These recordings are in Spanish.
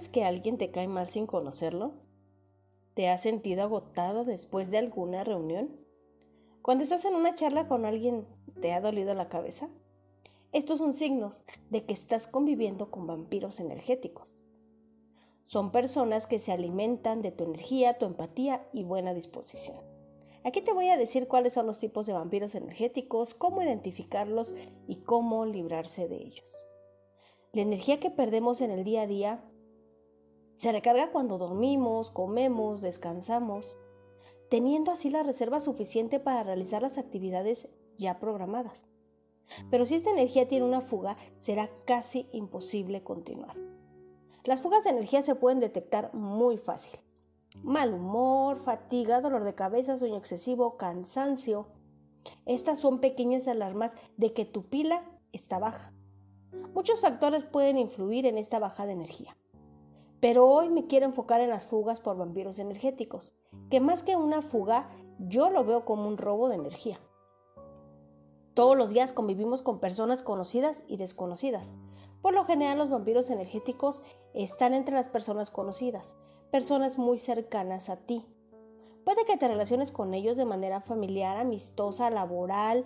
¿Sabes que alguien te cae mal sin conocerlo? ¿Te has sentido agotado después de alguna reunión? Cuando estás en una charla con alguien, ¿te ha dolido la cabeza? Estos son signos de que estás conviviendo con vampiros energéticos. Son personas que se alimentan de tu energía, tu empatía y buena disposición. Aquí te voy a decir cuáles son los tipos de vampiros energéticos, cómo identificarlos y cómo librarse de ellos. La energía que perdemos en el día a día se recarga cuando dormimos, comemos, descansamos, teniendo así la reserva suficiente para realizar las actividades ya programadas. Pero si esta energía tiene una fuga, será casi imposible continuar. Las fugas de energía se pueden detectar muy fácil mal humor, fatiga, dolor de cabeza, sueño excesivo, cansancio. Estas son pequeñas alarmas de que tu pila está baja. Muchos factores pueden influir en esta baja de energía. Pero hoy me quiero enfocar en las fugas por vampiros energéticos, que más que una fuga, yo lo veo como un robo de energía. Todos los días convivimos con personas conocidas y desconocidas. Por lo general los vampiros energéticos están entre las personas conocidas, personas muy cercanas a ti. Puede que te relaciones con ellos de manera familiar, amistosa, laboral,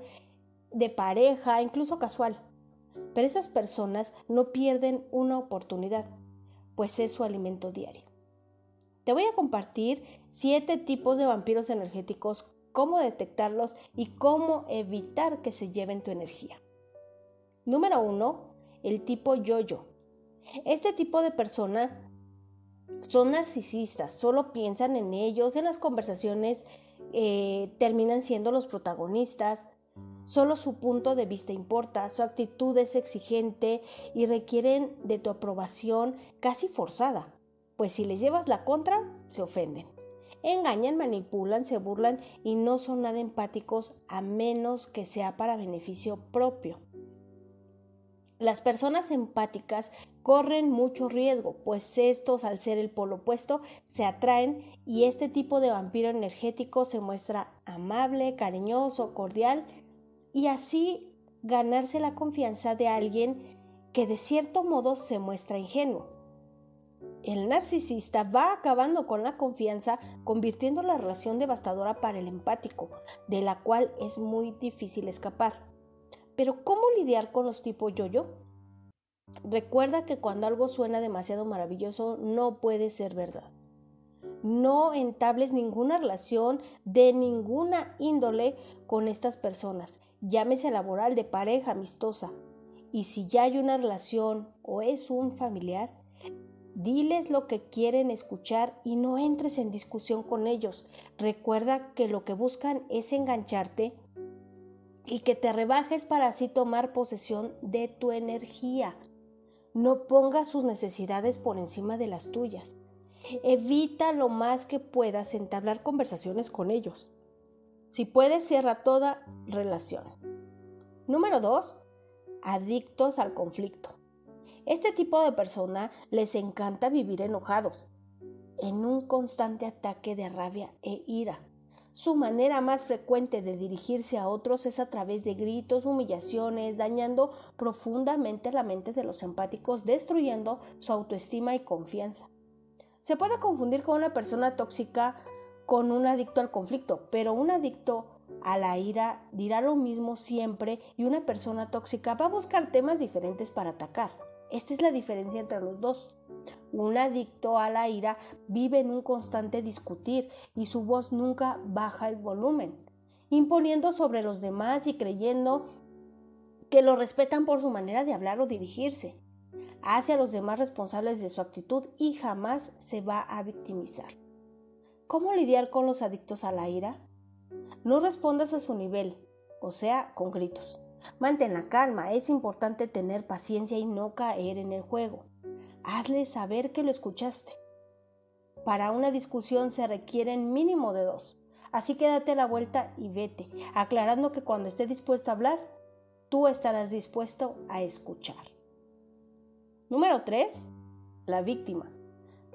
de pareja, incluso casual. Pero esas personas no pierden una oportunidad, pues es su alimento diario. Te voy a compartir siete tipos de vampiros energéticos, cómo detectarlos y cómo evitar que se lleven tu energía. Número uno, el tipo yo-yo. Este tipo de persona son narcisistas, solo piensan en ellos, en las conversaciones eh, terminan siendo los protagonistas, solo su punto de vista importa, su actitud es exigente y requieren de tu aprobación casi forzada, pues si les llevas la contra, se ofenden. Engañan, manipulan, se burlan y no son nada empáticos a menos que sea para beneficio propio. Las personas empáticas corren mucho riesgo, pues estos, al ser el polo opuesto, se atraen y este tipo de vampiro energético se muestra amable, cariñoso, cordial y así ganarse la confianza de alguien que de cierto modo se muestra ingenuo. El narcisista va acabando con la confianza, convirtiendo la relación devastadora para el empático, de la cual es muy difícil escapar. Pero ¿cómo lidiar con los tipos yo-yo? Recuerda que cuando algo suena demasiado maravilloso no puede ser verdad. No entables ninguna relación de ninguna índole con estas personas, llámese laboral, de pareja, amistosa. Y si ya hay una relación o es un familiar, diles lo que quieren escuchar y no entres en discusión con ellos. Recuerda que lo que buscan es engancharte y que te rebajes para así tomar posesión de tu energía. No pongas sus necesidades por encima de las tuyas. Evita lo más que puedas entablar conversaciones con ellos. Si puedes, cierra toda relación. Número 2. Adictos al conflicto. Este tipo de persona les encanta vivir enojados, en un constante ataque de rabia e ira. Su manera más frecuente de dirigirse a otros es a través de gritos, humillaciones, dañando profundamente la mente de los empáticos, destruyendo su autoestima y confianza. Se puede confundir con una persona tóxica con un adicto al conflicto, pero un adicto a la ira dirá lo mismo siempre y una persona tóxica va a buscar temas diferentes para atacar. Esta es la diferencia entre los dos. Un adicto a la ira vive en un constante discutir y su voz nunca baja el volumen, imponiendo sobre los demás y creyendo que lo respetan por su manera de hablar o dirigirse. Hace a los demás responsables de su actitud y jamás se va a victimizar. ¿Cómo lidiar con los adictos a la ira? No respondas a su nivel, o sea, con gritos. Mantén la calma, es importante tener paciencia y no caer en el juego hazle saber que lo escuchaste. Para una discusión se requieren mínimo de dos, así que date la vuelta y vete, aclarando que cuando esté dispuesto a hablar, tú estarás dispuesto a escuchar. Número 3. La víctima.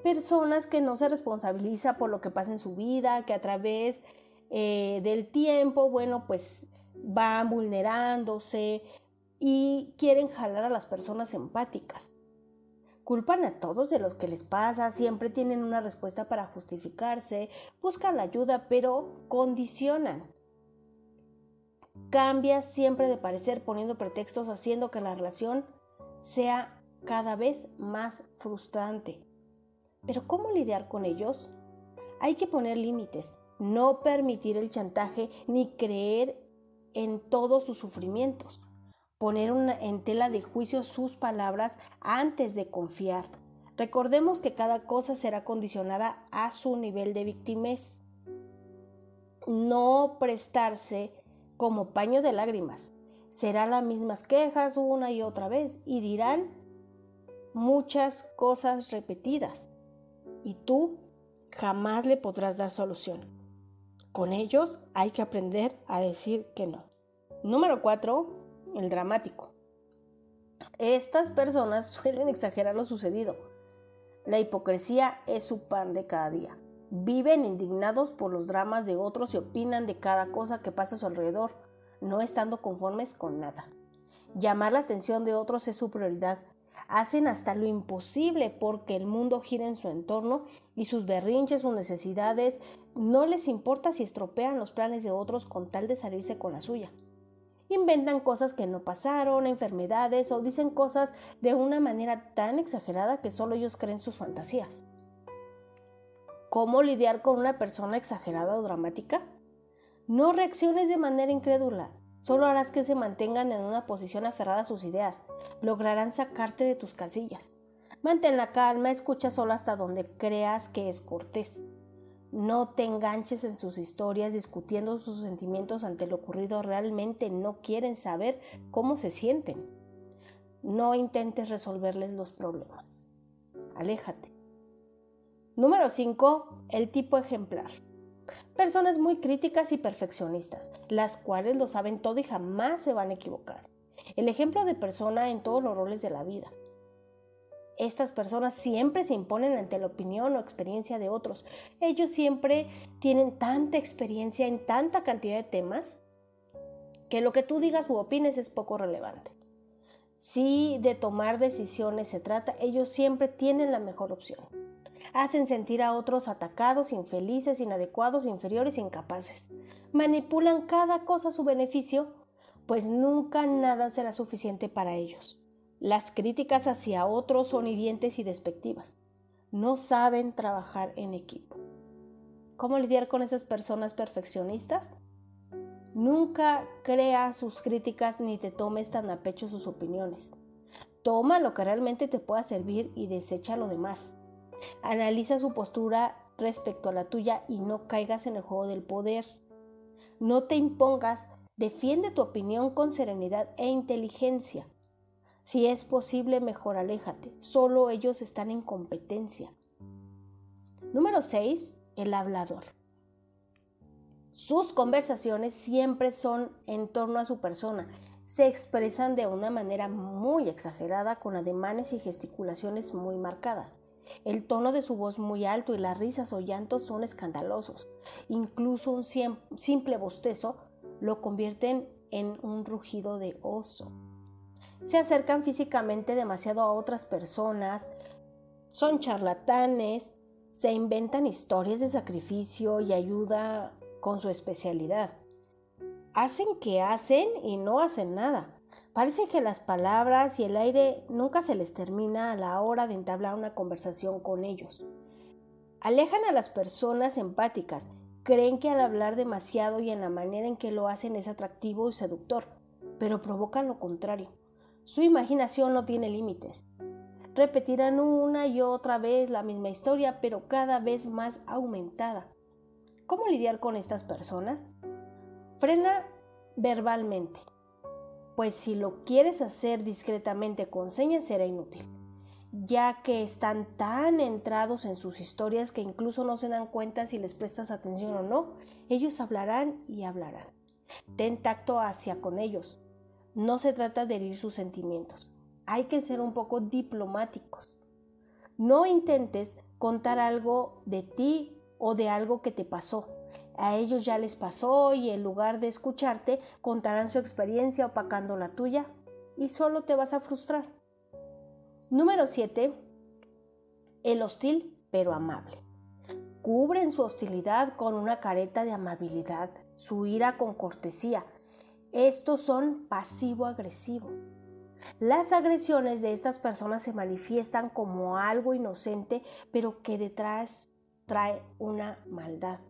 Personas que no se responsabiliza por lo que pasa en su vida, que a través eh, del tiempo, bueno, pues van vulnerándose y quieren jalar a las personas empáticas Culpan a todos de los que les pasa, siempre tienen una respuesta para justificarse, buscan la ayuda, pero condicionan. Cambia siempre de parecer poniendo pretextos, haciendo que la relación sea cada vez más frustrante. Pero ¿cómo lidiar con ellos? Hay que poner límites, no permitir el chantaje ni creer en todos sus sufrimientos poner en tela de juicio sus palabras antes de confiar. Recordemos que cada cosa será condicionada a su nivel de victimez. No prestarse como paño de lágrimas. Serán las mismas quejas una y otra vez y dirán muchas cosas repetidas. Y tú jamás le podrás dar solución. Con ellos hay que aprender a decir que no. Número 4 el dramático. Estas personas suelen exagerar lo sucedido. La hipocresía es su pan de cada día. Viven indignados por los dramas de otros y opinan de cada cosa que pasa a su alrededor, no estando conformes con nada. Llamar la atención de otros es su prioridad. Hacen hasta lo imposible porque el mundo gira en su entorno y sus berrinches, sus necesidades, no les importa si estropean los planes de otros con tal de salirse con la suya inventan cosas que no pasaron, enfermedades o dicen cosas de una manera tan exagerada que solo ellos creen sus fantasías. ¿Cómo lidiar con una persona exagerada o dramática? No reacciones de manera incrédula. Solo harás que se mantengan en una posición aferrada a sus ideas. Lograrán sacarte de tus casillas. Mantén la calma, escucha solo hasta donde creas que es cortés. No te enganches en sus historias discutiendo sus sentimientos ante lo ocurrido. Realmente no quieren saber cómo se sienten. No intentes resolverles los problemas. Aléjate. Número 5. El tipo ejemplar. Personas muy críticas y perfeccionistas, las cuales lo saben todo y jamás se van a equivocar. El ejemplo de persona en todos los roles de la vida estas personas siempre se imponen ante la opinión o experiencia de otros. Ellos siempre tienen tanta experiencia en tanta cantidad de temas que lo que tú digas u opines es poco relevante. Si de tomar decisiones se trata, ellos siempre tienen la mejor opción. Hacen sentir a otros atacados, infelices, inadecuados, inferiores, incapaces. Manipulan cada cosa a su beneficio, pues nunca nada será suficiente para ellos. Las críticas hacia otros son hirientes y despectivas. No saben trabajar en equipo. ¿Cómo lidiar con esas personas perfeccionistas? Nunca crea sus críticas ni te tomes tan a pecho sus opiniones. Toma lo que realmente te pueda servir y desecha lo demás. Analiza su postura respecto a la tuya y no caigas en el juego del poder. No te impongas, defiende tu opinión con serenidad e inteligencia. Si es posible, mejor aléjate. Solo ellos están en competencia. Número 6. El hablador. Sus conversaciones siempre son en torno a su persona. Se expresan de una manera muy exagerada con ademanes y gesticulaciones muy marcadas. El tono de su voz muy alto y las risas o llantos son escandalosos. Incluso un simple bostezo lo convierten en un rugido de oso se acercan físicamente demasiado a otras personas, son charlatanes, se inventan historias de sacrificio y ayuda con su especialidad. Hacen que hacen y no hacen nada. Parece que las palabras y el aire nunca se les termina a la hora de entablar una conversación con ellos. Alejan a las personas empáticas, creen que al hablar demasiado y en la manera en que lo hacen es atractivo y seductor, pero provocan lo contrario. Su imaginación no tiene límites. Repetirán una y otra vez la misma historia, pero cada vez más aumentada. ¿Cómo lidiar con estas personas? Frena verbalmente, pues si lo quieres hacer discretamente con señas será inútil, ya que están tan entrados en sus historias que incluso no se dan cuenta si les prestas atención o no. Ellos hablarán y hablarán. Ten tacto hacia con ellos, no se trata de herir sus sentimientos. Hay que ser un poco diplomáticos. No intentes contar algo de ti o de algo que te pasó. A ellos ya les pasó y en lugar de escucharte contarán su experiencia opacando la tuya y solo te vas a frustrar. Número 7. el hostil pero amable. Cubren su hostilidad con una careta de amabilidad, su ira con cortesía. Estos son pasivo-agresivo. Las agresiones de estas personas se manifiestan como algo inocente, pero que detrás trae una maldad.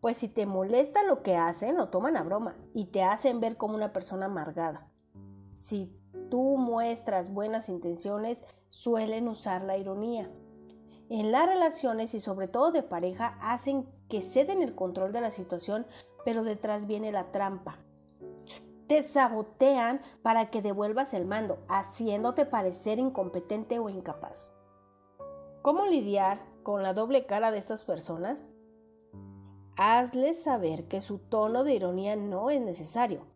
Pues si te molesta lo que hacen, lo toman a broma y te hacen ver como una persona amargada. Si tú muestras buenas intenciones, suelen usar la ironía. En las relaciones y sobre todo de pareja hacen que ceden el control de la situación, pero detrás viene la trampa. Te sabotean para que devuelvas el mando, haciéndote parecer incompetente o incapaz. ¿Cómo lidiar con la doble cara de estas personas? Hazles saber que su tono de ironía no es necesario,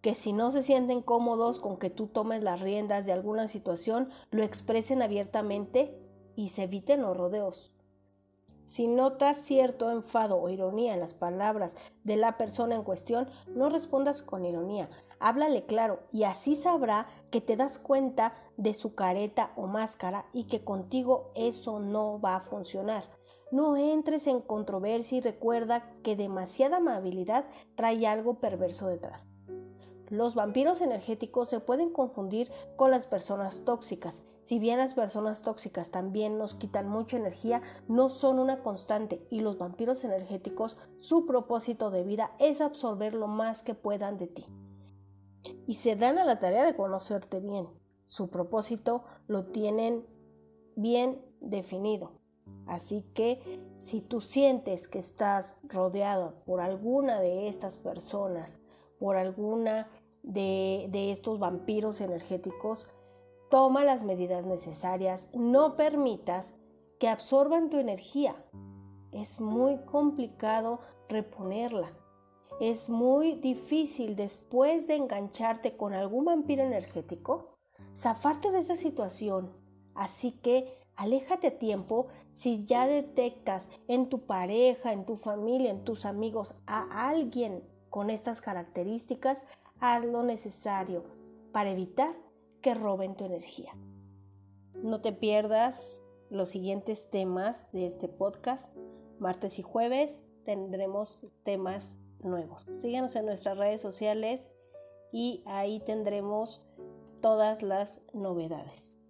que si no se sienten cómodos con que tú tomes las riendas de alguna situación, lo expresen abiertamente y se eviten los rodeos. Si notas cierto enfado o ironía en las palabras de la persona en cuestión, no respondas con ironía, háblale claro y así sabrá que te das cuenta de su careta o máscara y que contigo eso no va a funcionar. No entres en controversia y recuerda que demasiada amabilidad trae algo perverso detrás. Los vampiros energéticos se pueden confundir con las personas tóxicas. Si bien las personas tóxicas también nos quitan mucha energía, no son una constante y los vampiros energéticos, su propósito de vida es absorber lo más que puedan de ti. Y se dan a la tarea de conocerte bien. Su propósito lo tienen bien definido. Así que si tú sientes que estás rodeado por alguna de estas personas, por alguna de, estos vampiros energéticos, toma las medidas necesarias, no permitas que absorban tu energía. Es muy complicado reponerla. Es muy difícil después de engancharte con algún vampiro energético, zafarte de esa situación. Así que aléjate a tiempo si ya detectas en tu pareja, en tu familia, en tus amigos a alguien con estas características, haz lo necesario para evitar que roben tu energía. No te pierdas los siguientes temas de este podcast. Martes y jueves tendremos temas nuevos. Síguenos en nuestras redes sociales y ahí tendremos todas las novedades.